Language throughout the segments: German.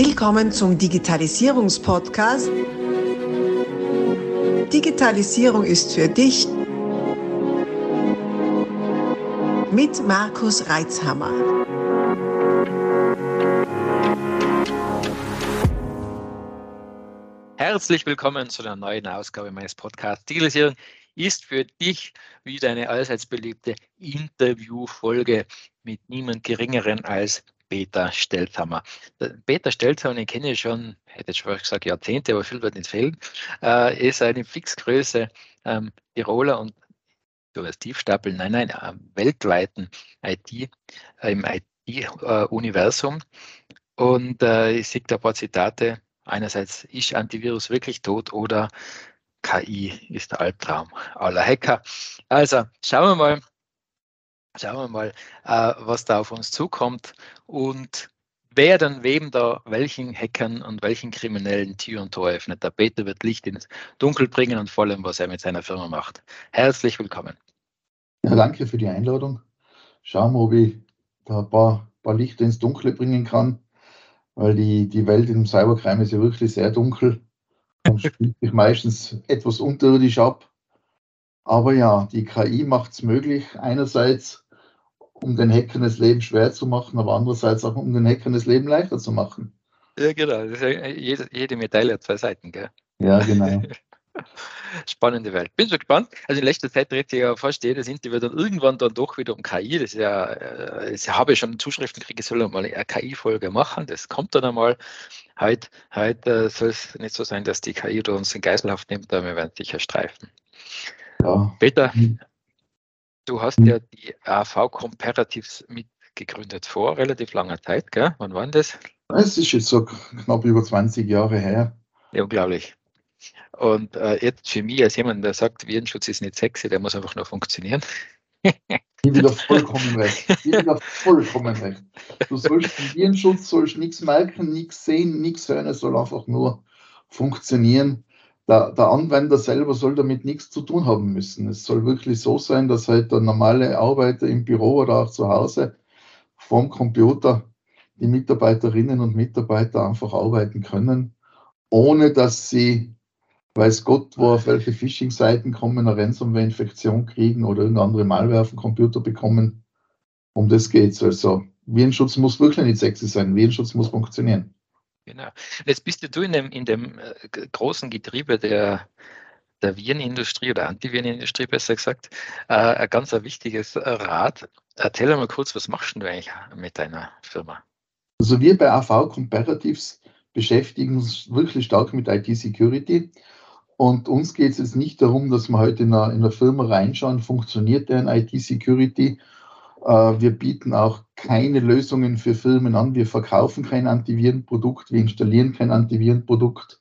Willkommen zum Digitalisierungspodcast. Digitalisierung ist für dich mit Markus Reitzhammer. Herzlich willkommen zu einer neuen Ausgabe meines Podcasts. Digitalisierung ist für dich wieder eine allseits beliebte Interviewfolge mit niemand Geringeren als Peter Stelzhammer. Peter Stelzhammer, den kenne ich schon, hätte ich schon gesagt Jahrzehnte, aber viel wird nicht fehlen, äh, ist eine Fixgröße ähm, Tiroler und du wirst Tiefstapeln, nein, nein, äh, weltweiten IT, äh, im IT-Universum. Und äh, ich sehe da ein paar Zitate. Einerseits ist Antivirus wirklich tot oder KI ist der Albtraum aller Hacker. Also schauen wir mal, schauen wir mal, äh, was da auf uns zukommt und wer dann wem da welchen Hackern und welchen Kriminellen Tür und Tor öffnet. Der Peter wird Licht ins Dunkel bringen und vor allem, was er mit seiner Firma macht. Herzlich willkommen. Ja, danke für die Einladung. Schauen wir, ob ich da ein paar, paar Lichter ins Dunkle bringen kann, weil die, die Welt im Cybercrime ist ja wirklich sehr dunkel und spielt sich meistens etwas unterirdisch ab. Aber ja, die KI macht es möglich, einerseits um den Hackern das Leben schwer zu machen, aber andererseits auch um den Hackern das Leben leichter zu machen. Ja, genau. jede, jede Medaille hat zwei Seiten, gell? Ja, genau. Spannende Welt. Bin so gespannt. Also in letzter Zeit dreht sich ja fast jedes Interview dann irgendwann dann doch wieder um KI. Das ist ja, äh, ich habe schon Zuschriften gekriegt, ich soll mal eine KI-Folge machen. Das kommt dann einmal. Heute, heute äh, soll es nicht so sein, dass die KI uns in Geiselhaft nimmt, aber wir werden sicher streifen. Ja. Peter, hm. Du hast ja die AV Comparatives mitgegründet vor relativ langer Zeit, gell? Wann war das? Es ist jetzt so knapp über 20 Jahre her. Ja, unglaublich. Und äh, jetzt für mich als jemand, der sagt, Virenschutz ist nicht sexy, der muss einfach nur funktionieren. Ich wieder vollkommen recht. Ich wieder vollkommen recht. Du sollst vom Virenschutz sollst nichts merken, nichts sehen, nichts hören, es soll einfach nur funktionieren der, der Anwender selber soll damit nichts zu tun haben müssen. Es soll wirklich so sein, dass halt der normale Arbeiter im Büro oder auch zu Hause vom Computer die Mitarbeiterinnen und Mitarbeiter einfach arbeiten können, ohne dass sie, weiß Gott, wo auf welche Phishing-Seiten kommen, eine Ransomware-Infektion kriegen oder irgendeine andere Malware auf dem Computer bekommen. Um das geht es. Also Virenschutz muss wirklich nicht sexy sein. Virenschutz muss funktionieren. Genau. Jetzt bist du in dem, in dem äh, großen Getriebe der, der Virenindustrie oder Antivirenindustrie besser gesagt, äh, ein ganz ein wichtiges Rad. Erzähl mal kurz, was machst du eigentlich mit deiner Firma? Also wir bei AV Comparatives beschäftigen uns wirklich stark mit IT-Security. Und uns geht es jetzt nicht darum, dass wir heute in einer, in einer Firma reinschauen, funktioniert der in IT-Security äh, wir bieten auch keine Lösungen für Firmen an. Wir verkaufen kein Antivirenprodukt, wir installieren kein Antivirenprodukt.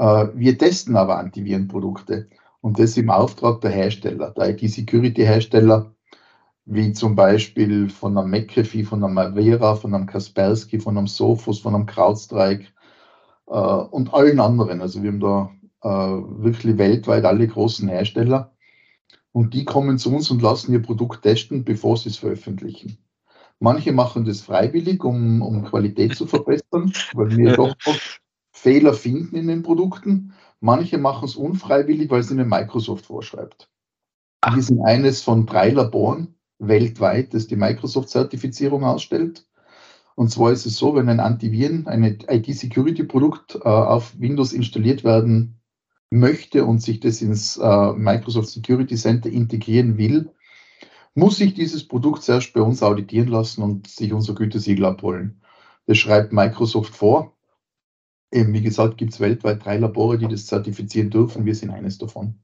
Äh, wir testen aber Antivirenprodukte und das im Auftrag der Hersteller, der IT-Security-Hersteller, wie zum Beispiel von einem McAfee, von einem Avera, von einem Kaspersky, von einem Sophos, von einem CrowdStrike äh, und allen anderen. Also wir haben da wirklich weltweit alle großen Hersteller. Und die kommen zu uns und lassen ihr Produkt testen, bevor sie es veröffentlichen. Manche machen das freiwillig, um, um Qualität zu verbessern, weil wir doch Fehler finden in den Produkten. Manche machen es unfreiwillig, weil es ihnen Microsoft vorschreibt. Wir sind eines von drei Laboren weltweit, das die Microsoft-Zertifizierung ausstellt. Und zwar ist es so, wenn ein Antiviren, ein IT-Security-Produkt äh, auf Windows installiert werden möchte und sich das ins äh, Microsoft Security Center integrieren will, muss sich dieses Produkt zuerst bei uns auditieren lassen und sich unser Gütesiegel abholen. Das schreibt Microsoft vor. Eben, wie gesagt, gibt es weltweit drei Labore, die das zertifizieren dürfen. Wir sind eines davon.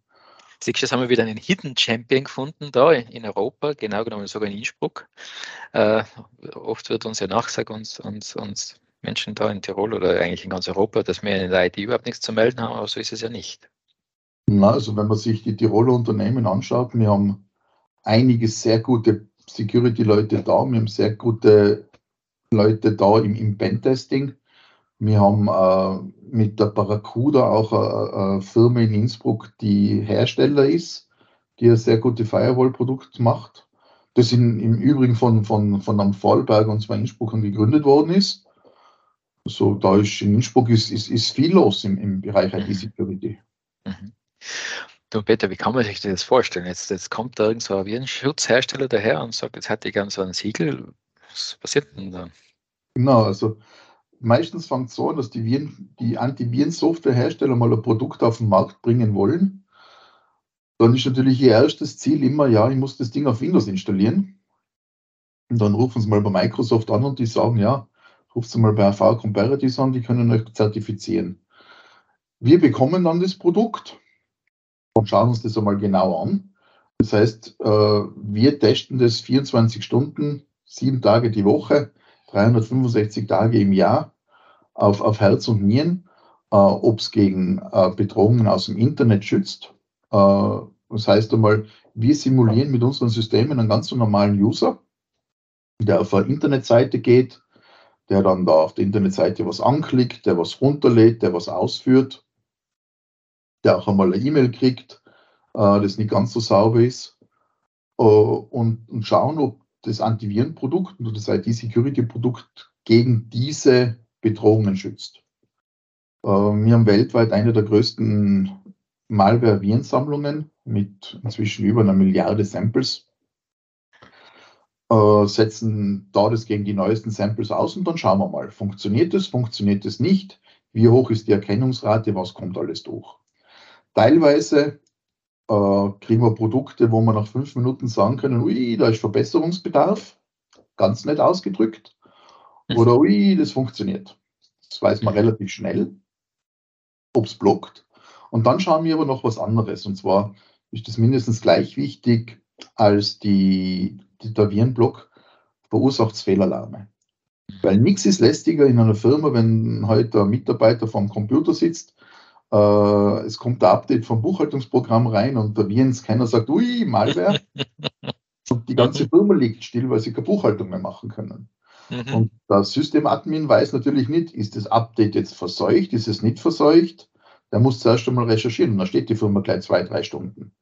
Siehst du, haben wir wieder einen Hidden Champion gefunden da in Europa, genau genommen sogar in Innsbruck. Äh, oft wird uns ja nachgesagt, uns, uns, uns Menschen da in Tirol oder eigentlich in ganz Europa, dass wir in der IT überhaupt nichts zu melden haben, aber so ist es ja nicht. Na, also wenn man sich die Tiroler Unternehmen anschaut, wir haben einige sehr gute Security-Leute da, wir haben sehr gute Leute da im, im Pentesting. Wir haben äh, mit der Barracuda auch eine, eine, Firma in Innsbruck, die Hersteller ist, die ein sehr gutes Firewall-Produkt macht. Das in, im Übrigen von, von, von einem Fallberg und zwei Innsbruckern gegründet worden ist. So, da ist in Innsbruck ist, ist, ist viel los im, im Bereich IT-Security. Mhm. Du Peter, wie kann man sich das vorstellen? Jetzt, jetzt kommt da irgend so ein Virenschutzhersteller daher und sagt, jetzt hätte ich gern so ein Siegel. Was passiert denn da? Genau, also meistens fängt es so an, dass die, Viren, die Antivirensoftwarehersteller mal ein Produkt auf den Markt bringen wollen. Dann ist natürlich ihr erstes Ziel immer, ja, ich muss das Ding auf Windows installieren. Und dann rufen sie mal bei Microsoft an und die sagen, ja, ruft sie mal bei AV Comparatives an, die können euch zertifizieren. Wir bekommen dann das Produkt und schauen uns das einmal genau an. Das heißt, äh, wir testen das 24 Stunden, sieben Tage die Woche, 365 Tage im Jahr auf, auf Herz und Nieren, äh, ob es gegen äh, Bedrohungen aus dem Internet schützt. das heißt einmal, wir simulieren mit unseren Systemen einen ganz normalen User, der auf eine Internetseite geht, der dann da auf der Internetseite was anklickt, der was runterlädt, der was ausführt der auch einmal eine E-Mail kriegt, äh, das nicht ganz so sauber ist. Äh, und, schauen, ob das Antivirenprodukt oder das IT-Security-Produkt gegen diese Bedrohungen schützt. Äh, wir haben weltweit eine der größten Malware-Virensammlungen mit inzwischen über einer Milliarde Samples. Äh, setzen da das gegen die neuesten Samples aus und dann schauen wir mal, funktioniert es, funktioniert es nicht, wie hoch ist die Erkennungsrate, was kommt alles durch. Teilweise äh, kriegen wir Produkte, wo wir nach fünf Minuten sagen können, ui, da ist Verbesserungsbedarf, ganz nett ausgedrückt. Mhm. Oder ui, das funktioniert. Das weiß man relativ schnell, ob es blockt. Und dann schauen wir aber noch was anderes. Und zwar ist das mindestens gleich wichtig als die der Virenblock verursacht Fehlalarme. Weil nichts ist lästiger in einer Firma, wenn heute ein Mitarbeiter vorm Computer sitzt äh, es kommt ein Update vom Buchhaltungsprogramm rein und der Virenscanner sagt, ui, Malware. und die ganze. Firma liegt still, weil sie keine Buchhaltung mehr machen können. Mhm. Und der Systemadmin weiß natürlich nicht, ist das Update jetzt verseucht, ist es nicht verseucht. Der muss zuerst einmal recherchieren und dann steht die Firma gleich zwei, drei Stunden.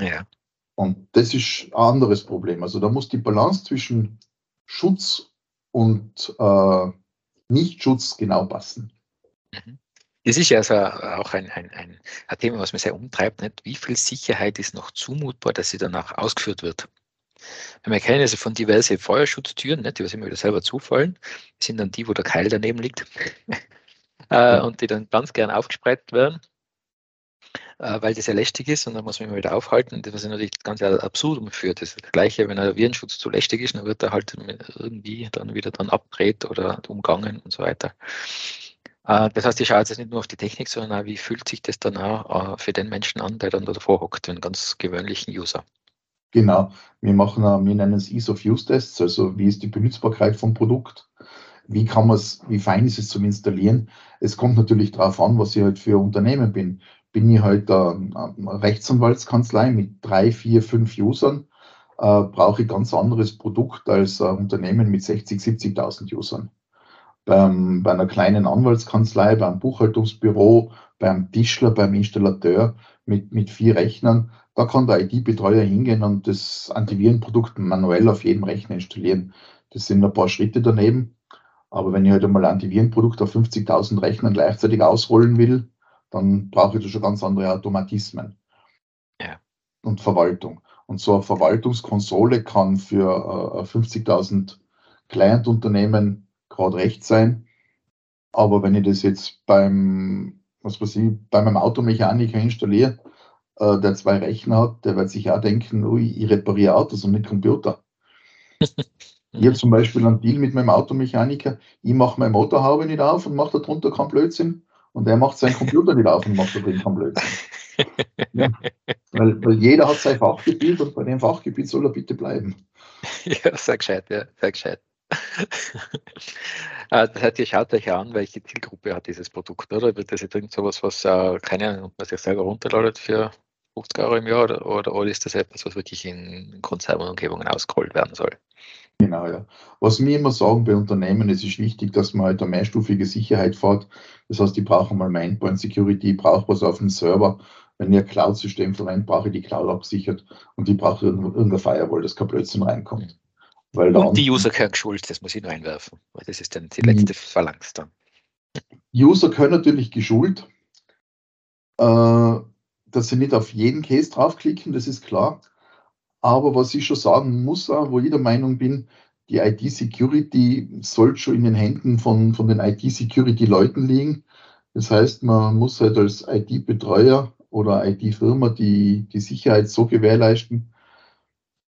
Ja. Und das ist ein anderes Problem. Also da muss die Balance zwischen Schutz und äh, Nichtschutz genau passen. Mhm. Das ist ja also auch ein, ein, ein, ein, Thema, was mich sehr umtreibt. Nicht? Wie viel Sicherheit ist noch zumutbar, dass sie danach ausgeführt wird? Wir kennen also von diverse Feuerschutztüren, nicht, die was immer wieder selber zufallen, das sind dann die, wo der Keil daneben liegt äh, und die dann ganz gern aufgespreizt werden, weil das ja lästig ist und dann muss man immer wieder aufhalten, das was natürlich ganz absurd führt. Das ist das Gleiche, wenn ein Virenschutz zu lästig ist, dann wird er halt irgendwie dann wieder dann abgedreht oder umgangen und so weiter. Äh, das heißt, ich schaue jetzt nicht nur auf die Technik, sondern auch, wie fühlt sich das dann auch äh, für den Menschen an, der dann davor hockt, den ganz gewöhnlichen User. Genau, wir machen, wir nennen es Ease of Use Tests, also wie ist die Benutzbarkeit vom Produkt, wie kann man es, wie fein ist es zum Installieren. Es kommt natürlich darauf an, was ich halt für Unternehmen bin. Bin ich halt eine Rechtsanwaltskanzlei mit drei, vier, fünf Usern, äh, brauche ich ganz anderes Produkt als ein Unternehmen mit 60, 70.000 Usern beim, bei einer kleinen Anwaltskanzlei, beim Buchhaltungsbüro, beim Tischler, beim Installateur mit, mit vier Rechnern. Da kann der IT-Betreuer hingehen und das Antivirenprodukt manuell auf jedem Rechner installieren. Das sind ein paar Schritte daneben. Aber wenn ich heute halt mal ein Antivirenprodukt auf 50.000 Rechnern gleichzeitig ausrollen will, dann brauche ich da schon ganz andere Automatismen. Ja. Und Verwaltung. Und so eine Verwaltungskonsole kann für äh, 50.000 Client-Unternehmen gerade recht sein. Aber wenn ich das jetzt beim, was weiß ich, bei meinem Automechaniker installiere, äh, der zwei Rechner hat, der wird sich auch denken, ui, ich repariere Autos und nicht Computer. ich habe zum Beispiel einen Deal mit meinem Automechaniker, ich mache meine Motorhaube nicht auf und mache darunter keinen Blödsinn und er macht seinen Computer nicht auf und macht da drin Blödsinn. Ja, weil, weil jeder hat sein Fachgebiet und bei dem Fachgebiet soll er bitte bleiben. Ja, sehr gescheit, ja, sehr gescheit. Äh, das heißt, ihr schaut euch an, welche Zielgruppe hat dieses Produkt, oder? Wird das jetzt irgend sowas, was, äh, keine was ihr selber runterladet für 50 Euro im Jahr oder, oder, oder ist das etwas, was wirklich in Konzernumgebungen ausgerollt werden soll? Genau, ja. Was wir immer sagen bei Unternehmen, es ist wichtig, dass man halt eine mehrstufige Sicherheit fährt. Das heißt, die brauchen mal mehr Endpoint Security, ich brauche was auf dem Server. Wenn ich ein Cloud-System verwende, brauche ich die Cloud abgesichert und die brauche irgendein Firewall, dass kein Blödsinn reinkommt. Weil und die User können geschult, das muss ich nur einwerfen, weil das ist dann die letzte mhm. Phalanx dann. User können natürlich geschult, äh, dass sie nicht auf jeden Case draufklicken, das ist klar. Aber was ich schon sagen muss, wo ich der Meinung bin, die IT-Security soll schon in den Händen von, von den IT-Security-Leuten liegen. Das heißt, man muss halt als IT-Betreuer oder IT-Firma die, die Sicherheit so gewährleisten,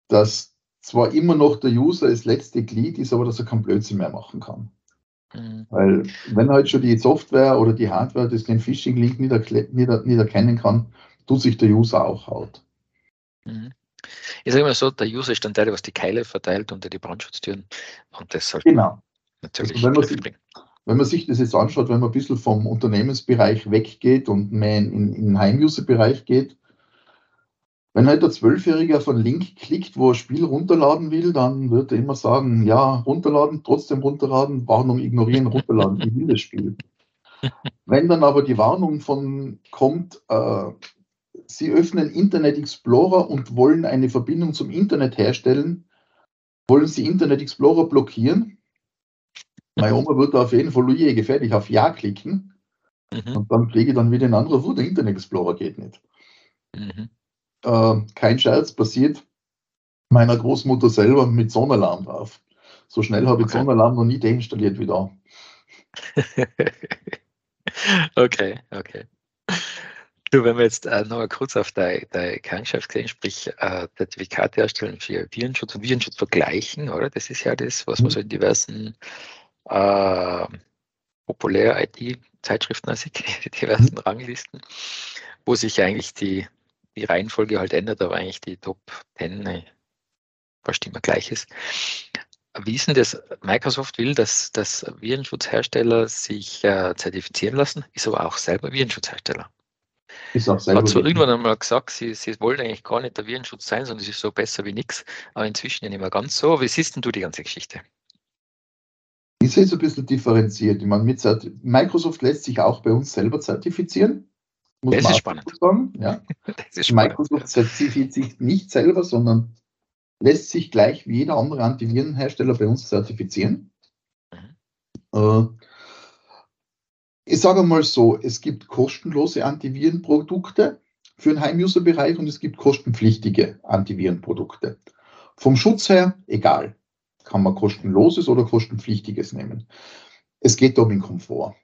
dass zwar immer noch der User das letzte Glied ist, aber dass er keinen Blödsinn mehr machen kann. Mhm. Weil wenn halt schon die Software oder die Hardware das den Phishing-Link nicht, erkennen kann, tut sich der User auch haut. Mhm. Ich sage mal so, der User ist dann der, was die Keile verteilt unter die Brandschutztüren und das sollte genau. natürlich also wenn, man sich, wenn man sich das jetzt anschaut, wenn man ein bisschen vom Unternehmensbereich weggeht und mehr in, in den Heim-User-Bereich geht, wenn halt der Zwölfjährige auf einen Link klickt, wo er ein Spiel runterladen will, dann wird er immer sagen, ja, runterladen, trotzdem runterladen, Warnung ignorieren, runterladen, ich will das Spiel. Wenn dann aber die Warnung von kommt, äh, Sie öffnen Internet Explorer und wollen eine Verbindung zum Internet herstellen, wollen Sie Internet Explorer blockieren? Meine Oma wird da auf jeden Fall je gefährlich auf Ja klicken mhm. und dann kriege ich dann wieder einen Anruf, der Internet Explorer geht nicht. Mhm äh, kein Scherz, passiert meiner Großmutter selber mit Sonnenalarm drauf. So schnell habe ich okay. Sonnenalarm noch nie deinstalliert wie da. okay, okay. Du, wenn wir jetzt äh, noch mal kurz auf deine, deine Kernschaft gehen, sprich äh, Zertifikate erstellen für Virenschutz und Virenschutz vergleichen, oder? Das ist ja das, was man mhm. so in diversen äh, populär-IT-Zeitschriften sieht, die diversen mhm. Ranglisten, wo sich eigentlich die die Reihenfolge halt ändert, aber eigentlich die Top 10 äh, fast immer gleich ist. Wie ist denn das? Microsoft will, dass, dass Virenschutzhersteller sich äh, zertifizieren lassen, ist aber auch selber Virenschutzhersteller. Ist auch selber. Hat zwar irgendwann einmal gesagt, sie, sie wollen eigentlich gar nicht der Virenschutz sein, sondern es ist so besser wie nichts, aber inzwischen ja nicht mehr ganz so. Wie siehst denn du die ganze Geschichte? Ich sehe es ein bisschen differenziert. Ich meine, mit Microsoft lässt sich auch bei uns selber zertifizieren. Muss das ist spannend. Sagen, ja. ist spannend. Microsoft zertifiziert sich nicht selber, sondern lässt sich gleich wie jeder andere Antivirenhersteller bei uns zertifizieren. Mhm. Äh, ich sage mal so, es gibt kostenlose Antivirenprodukte für den Heim-User-Bereich und es gibt kostenpflichtige Antivirenprodukte. Vom Schutz her, egal. Kann man kostenloses oder kostenpflichtiges nehmen. Es geht um den Komfort.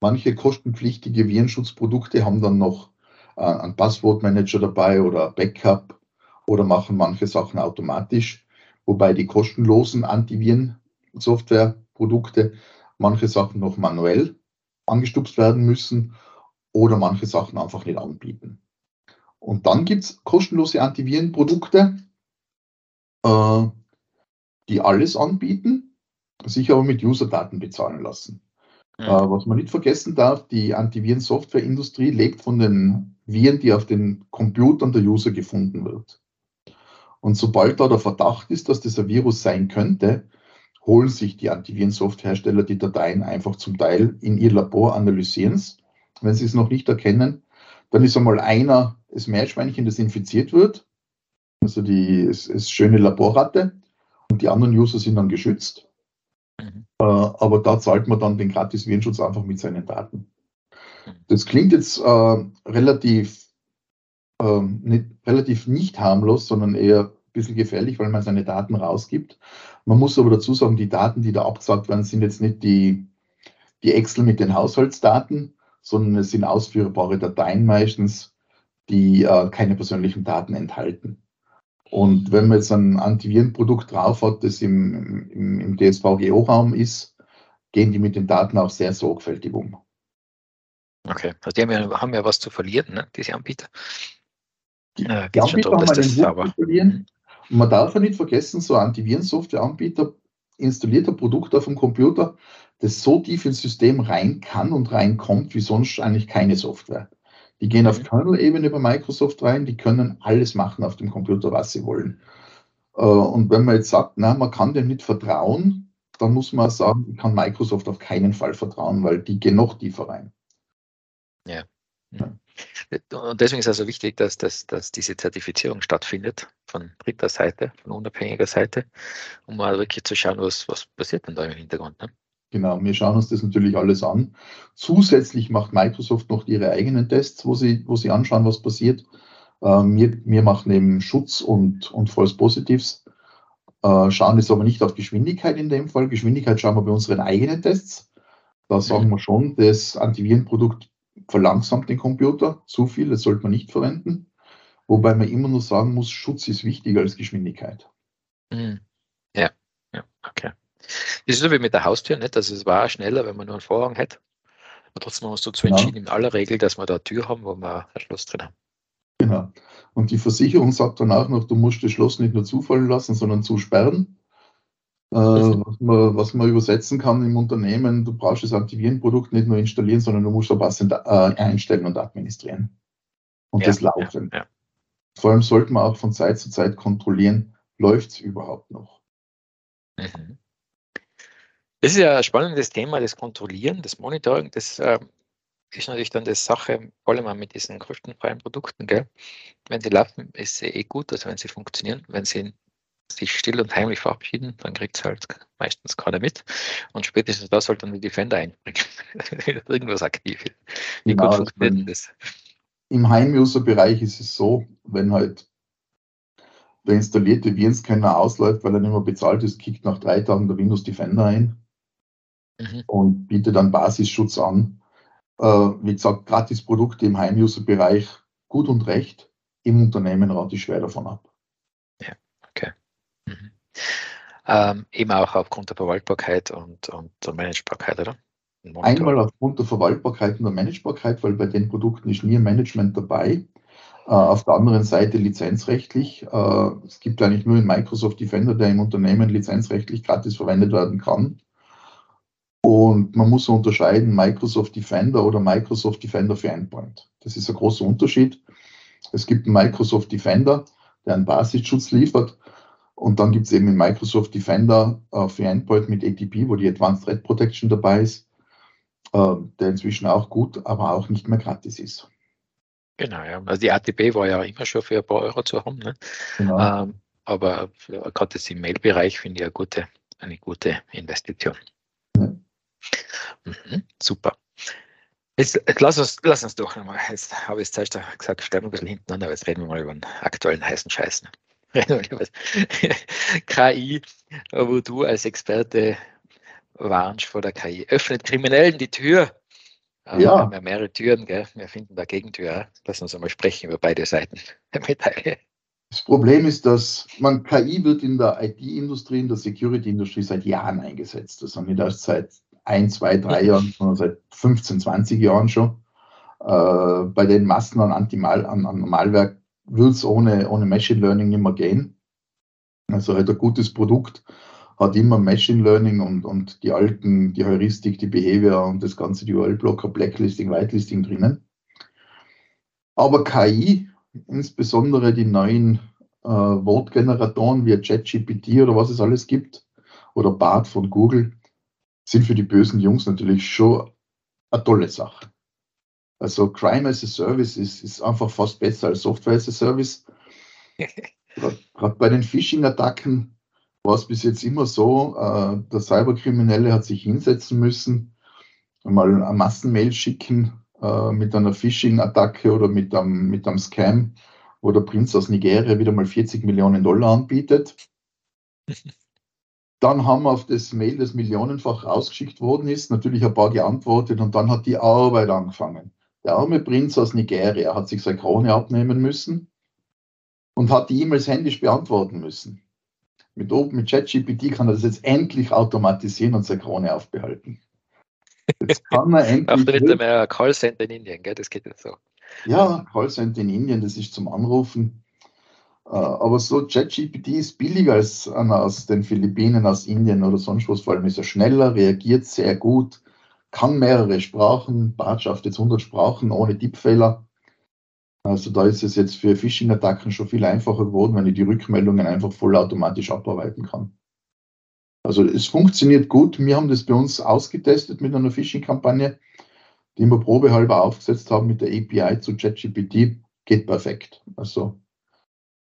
Manche kostenpflichtige Virenschutzprodukte haben dann noch äh, einen Passwortmanager dabei oder Backup oder machen manche Sachen automatisch, wobei die kostenlosen Antiviren-Softwareprodukte manche Sachen noch manuell angestupst werden müssen oder manche Sachen einfach nicht anbieten. Und dann gibt es kostenlose Antivirenprodukte, äh, die alles anbieten, sich aber mit Userdaten bezahlen lassen. Mhm. was man nicht vergessen darf, die Antiviren-Software-Industrie lebt von den Viren, die auf den Computern der User gefunden wird. Und sobald da der Verdacht ist, dass das ein Virus sein könnte, holen sich die Antiviren-Software-Hersteller die Dateien einfach zum Teil in ihr Labor, analysieren es. Wenn sie es noch nicht erkennen, dann ist einmal einer das Meerschweinchen, das infiziert wird, also die es, es schöne Laborratte, und die anderen User sind dann geschützt. Mhm. Äh, aber da zahlt man dann den gratis Virenschutz einfach mit seinen Daten. Das klingt jetzt äh, relativ, äh, nicht, relativ nicht harmlos, sondern eher ein bisschen gefährlich, weil man seine Daten rausgibt. Man muss aber dazu sagen, die Daten, die da abgesagt werden, sind jetzt nicht die, die Excel mit den Haushaltsdaten, sondern es sind ausführbare Dateien meistens, die äh, keine persönlichen Daten enthalten. Und wenn man jetzt ein Antivirenprodukt drauf hat, das im, im, im DSVGO-Raum ist, gehen die mit den Daten auch sehr sorgfältig um. Okay, also die haben ja, haben ja was zu verlieren, ne, diese Anbieter. Die, äh, die Anbieter darum, haben einen Hut zu verlieren. Man darf ja nicht vergessen, so ein Antivirensoftware-Anbieter installiert ein Produkt auf dem Computer, das so tief ins System rein kann und reinkommt, wie sonst eigentlich keine Software. Die gehen auf mhm. Kernel-Ebene bei Microsoft rein, die können alles machen auf dem Computer, was sie wollen. Äh, und wenn man jetzt sagt, na, man kann dem nicht vertrauen, dann muss man sagen, ich kann Microsoft auf keinen Fall vertrauen, weil die gehen noch tiefer rein. Ja. ja. Und deswegen ist es also wichtig, dass, dass, dass diese Zertifizierung stattfindet von dritter Seite, von unabhängiger Seite, um mal wirklich zu schauen, was, was passiert denn da im Hintergrund. Ne? Genau, wir schauen uns das natürlich alles an. Zusätzlich macht Microsoft noch ihre eigenen Tests, wo sie, wo sie anschauen, was passiert. Ähm, wir, wir machen eben Schutz und, und False Positives, äh, schauen jetzt aber nicht auf Geschwindigkeit in dem Fall. Geschwindigkeit schauen wir bei unseren eigenen Tests. Da sagen wir schon, das Antivirenprodukt verlangsamt den Computer zu viel, das sollte man nicht verwenden. Wobei man immer nur sagen muss, Schutz ist wichtiger als Geschwindigkeit. Mhm. Ja, ja, okay. Das ist so wie mit der Haustür, nicht? Also es war schneller, wenn man nur einen Vorhang hat. Aber trotzdem haben wir uns dazu entschieden, ja. in aller Regel, dass wir da eine Tür haben, wo wir ein Schloss drin haben. Genau. Und die Versicherung sagt dann auch noch, du musst das Schloss nicht nur zufallen lassen, sondern zusperren. Äh, was, man, was, man, übersetzen kann im Unternehmen, du brauchst das Antivirenprodukt nicht nur installieren, sondern du musst es passend äh, einstellen und administrieren. Und ja, das laufen. Ja, ja. Vor allem sollte man auch von Zeit zu Zeit kontrollieren, läuft es überhaupt noch. Mhm. Das ist ja ein spannendes Thema, das Kontrollieren, das Monitoring, das äh, ist natürlich dann die Sache, vor allem mit diesen kostenfreien Produkten, gell? Wenn sie laufen, ist sie eh gut, also wenn sie funktionieren. Wenn sie sich still und heimlich verabschieden, dann kriegt es halt meistens keiner mit. Und spätestens da sollte dann die Defender einbringen, irgendwas aktiv ist. Wie genau, gut funktioniert das? Im Heim-User-Bereich ist es so, wenn halt der installierte Virenscanner ausläuft, weil er nicht mehr bezahlt ist, kickt nach drei Tagen der Windows Defender ein mhm. und bietet dann Basisschutz an. Äh, wie gesagt, Gratisprodukte im Heim-User-Bereich gut und recht. Im Unternehmen rate ich schwer davon ab. Ja, okay. Ähm, eben auch aufgrund der Verwaltbarkeit und, und der Managebarkeit, oder? Einmal aufgrund der Verwaltbarkeit und der Managebarkeit, weil bei den Produkten ist nie ein Management dabei. Äh, auf der anderen Seite lizenzrechtlich. Äh, es gibt eigentlich nur einen Microsoft Defender, der im Unternehmen lizenzrechtlich gratis verwendet werden kann. Und man muss unterscheiden Microsoft Defender oder Microsoft Defender für Endpoint. Das ist ein großer Unterschied. Es gibt einen Microsoft Defender, der einen Basisschutz liefert. Und dann gibt es eben einen Microsoft Defender äh, für Endpoint mit ATP, wo die Advanced Threat Protection dabei ist, äh, der inzwischen auch gut, aber auch nicht mehr gratis ist. Genau, ja. Also die ATP war ja immer schon für ein paar Euro zu haben. Ne? Genau. Ähm, aber gerade im Mail-Bereich finde ich eine gute, eine gute Investition. Mhm, super. Jetzt, jetzt, lass, uns, lass uns doch nochmal. Jetzt habe ich es zuerst gesagt, stellen wir ein bisschen hinten an, aber jetzt reden wir mal über den aktuellen heißen Scheiß. Ne? KI, wo du als Experte warnst vor der KI. Öffnet Kriminellen die Tür. ja. Wir haben ja mehrere Türen, gell? wir finden da Gegentür. Lass uns einmal sprechen über beide Seiten der Medaille. Das Problem ist, dass man KI wird in der IT-Industrie, in der Security-Industrie seit Jahren eingesetzt. Das haben wir erst seit ein, zwei, drei Jahren, sondern seit 15, 20 Jahren schon. Äh, bei den Massen an, Antimal, an, an Malwerk wird es ohne, ohne Machine Learning nicht mehr gehen. Also halt ein gutes Produkt hat immer Machine Learning und, und die alten, die Heuristik, die Behavior und das ganze, URL-Blocker, Blacklisting, Whitelisting drinnen. Aber KI, insbesondere die neuen äh, Wortgeneratoren wie ChatGPT oder was es alles gibt, oder BART von Google, sind für die bösen Jungs natürlich schon eine tolle Sache. Also Crime as a Service ist, ist einfach fast besser als Software as a Service. Gerade bei den Phishing-Attacken war es bis jetzt immer so, äh, der Cyberkriminelle hat sich hinsetzen müssen, mal eine Massenmail schicken äh, mit einer Phishing-Attacke oder mit einem, mit einem Scam, wo der Prinz aus Nigeria wieder mal 40 Millionen Dollar anbietet. Dann haben wir auf das Mail, das millionenfach rausgeschickt worden ist, natürlich ein paar geantwortet und dann hat die Arbeit angefangen. Der arme Prinz aus Nigeria hat sich seine Krone abnehmen müssen und hat die E-Mails händisch beantworten müssen. Mit, mit ChatGPT kann er das jetzt endlich automatisieren und seine Krone aufbehalten. Jetzt kann er endlich. Auf der mehr Callcenter in Indien, gell? das geht jetzt so. Ja, Callcenter in Indien, das ist zum Anrufen. Äh, aber so ChatGPT ist billiger als aus den Philippinen, aus Indien oder sonst was. Vor allem ist er schneller, reagiert sehr gut, kann mehrere Sprachen, Bart schafft jetzt 100 Sprachen ohne Tippfehler. Also da ist es jetzt für Phishing-Attacken schon viel einfacher geworden, wenn ich die Rückmeldungen einfach vollautomatisch abarbeiten kann. Also es funktioniert gut. Wir haben das bei uns ausgetestet mit einer Phishing-Kampagne, die wir probehalber aufgesetzt haben mit der API zu ChatGPT. Geht perfekt. Also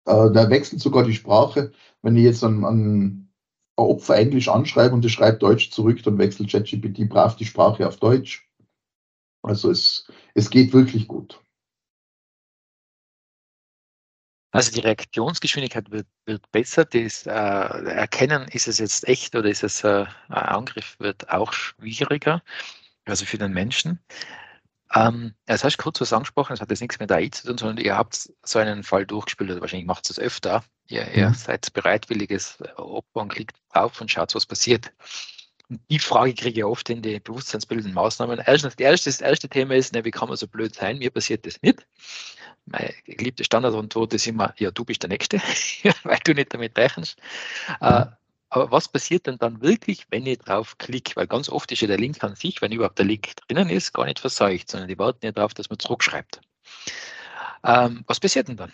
äh, da wechselt sogar die Sprache. Wenn ich jetzt an, an Opfer Englisch anschreibe und es schreibt Deutsch zurück, dann wechselt ChatGPT brav die Sprache auf Deutsch. Also es, es geht wirklich gut. Also die Reaktionsgeschwindigkeit wird, wird besser. Das äh, Erkennen, ist es jetzt echt oder ist es äh, ein Angriff, wird auch schwieriger. Also für den Menschen. Ähm, das hast du kurz was angesprochen, das hat jetzt nichts mit AI zu tun, sondern ihr habt so einen Fall durchgespielt oder wahrscheinlich macht es das öfter. Ihr, ihr mhm. seid bereitwilliges Opfer und klickt drauf und schaut, was passiert. Und die Frage kriege ich oft in die bewusstseinsbildenden Maßnahmen. Erstens, das, erste, erste Thema ist, ne, wie kann man so blöd sein? Mir passiert das nicht. Meine geliebte Standardantwort ist immer, ja, du bist der Nächste, weil du nicht damit rechnest. Äh, aber was passiert denn dann wirklich, wenn ich drauf klicke? Weil ganz oft ist ja der Link an sich, wenn überhaupt der Link drinnen ist, gar nicht verseucht, sondern die warten ja darauf, dass man zurückschreibt. Ähm, was passiert denn dann?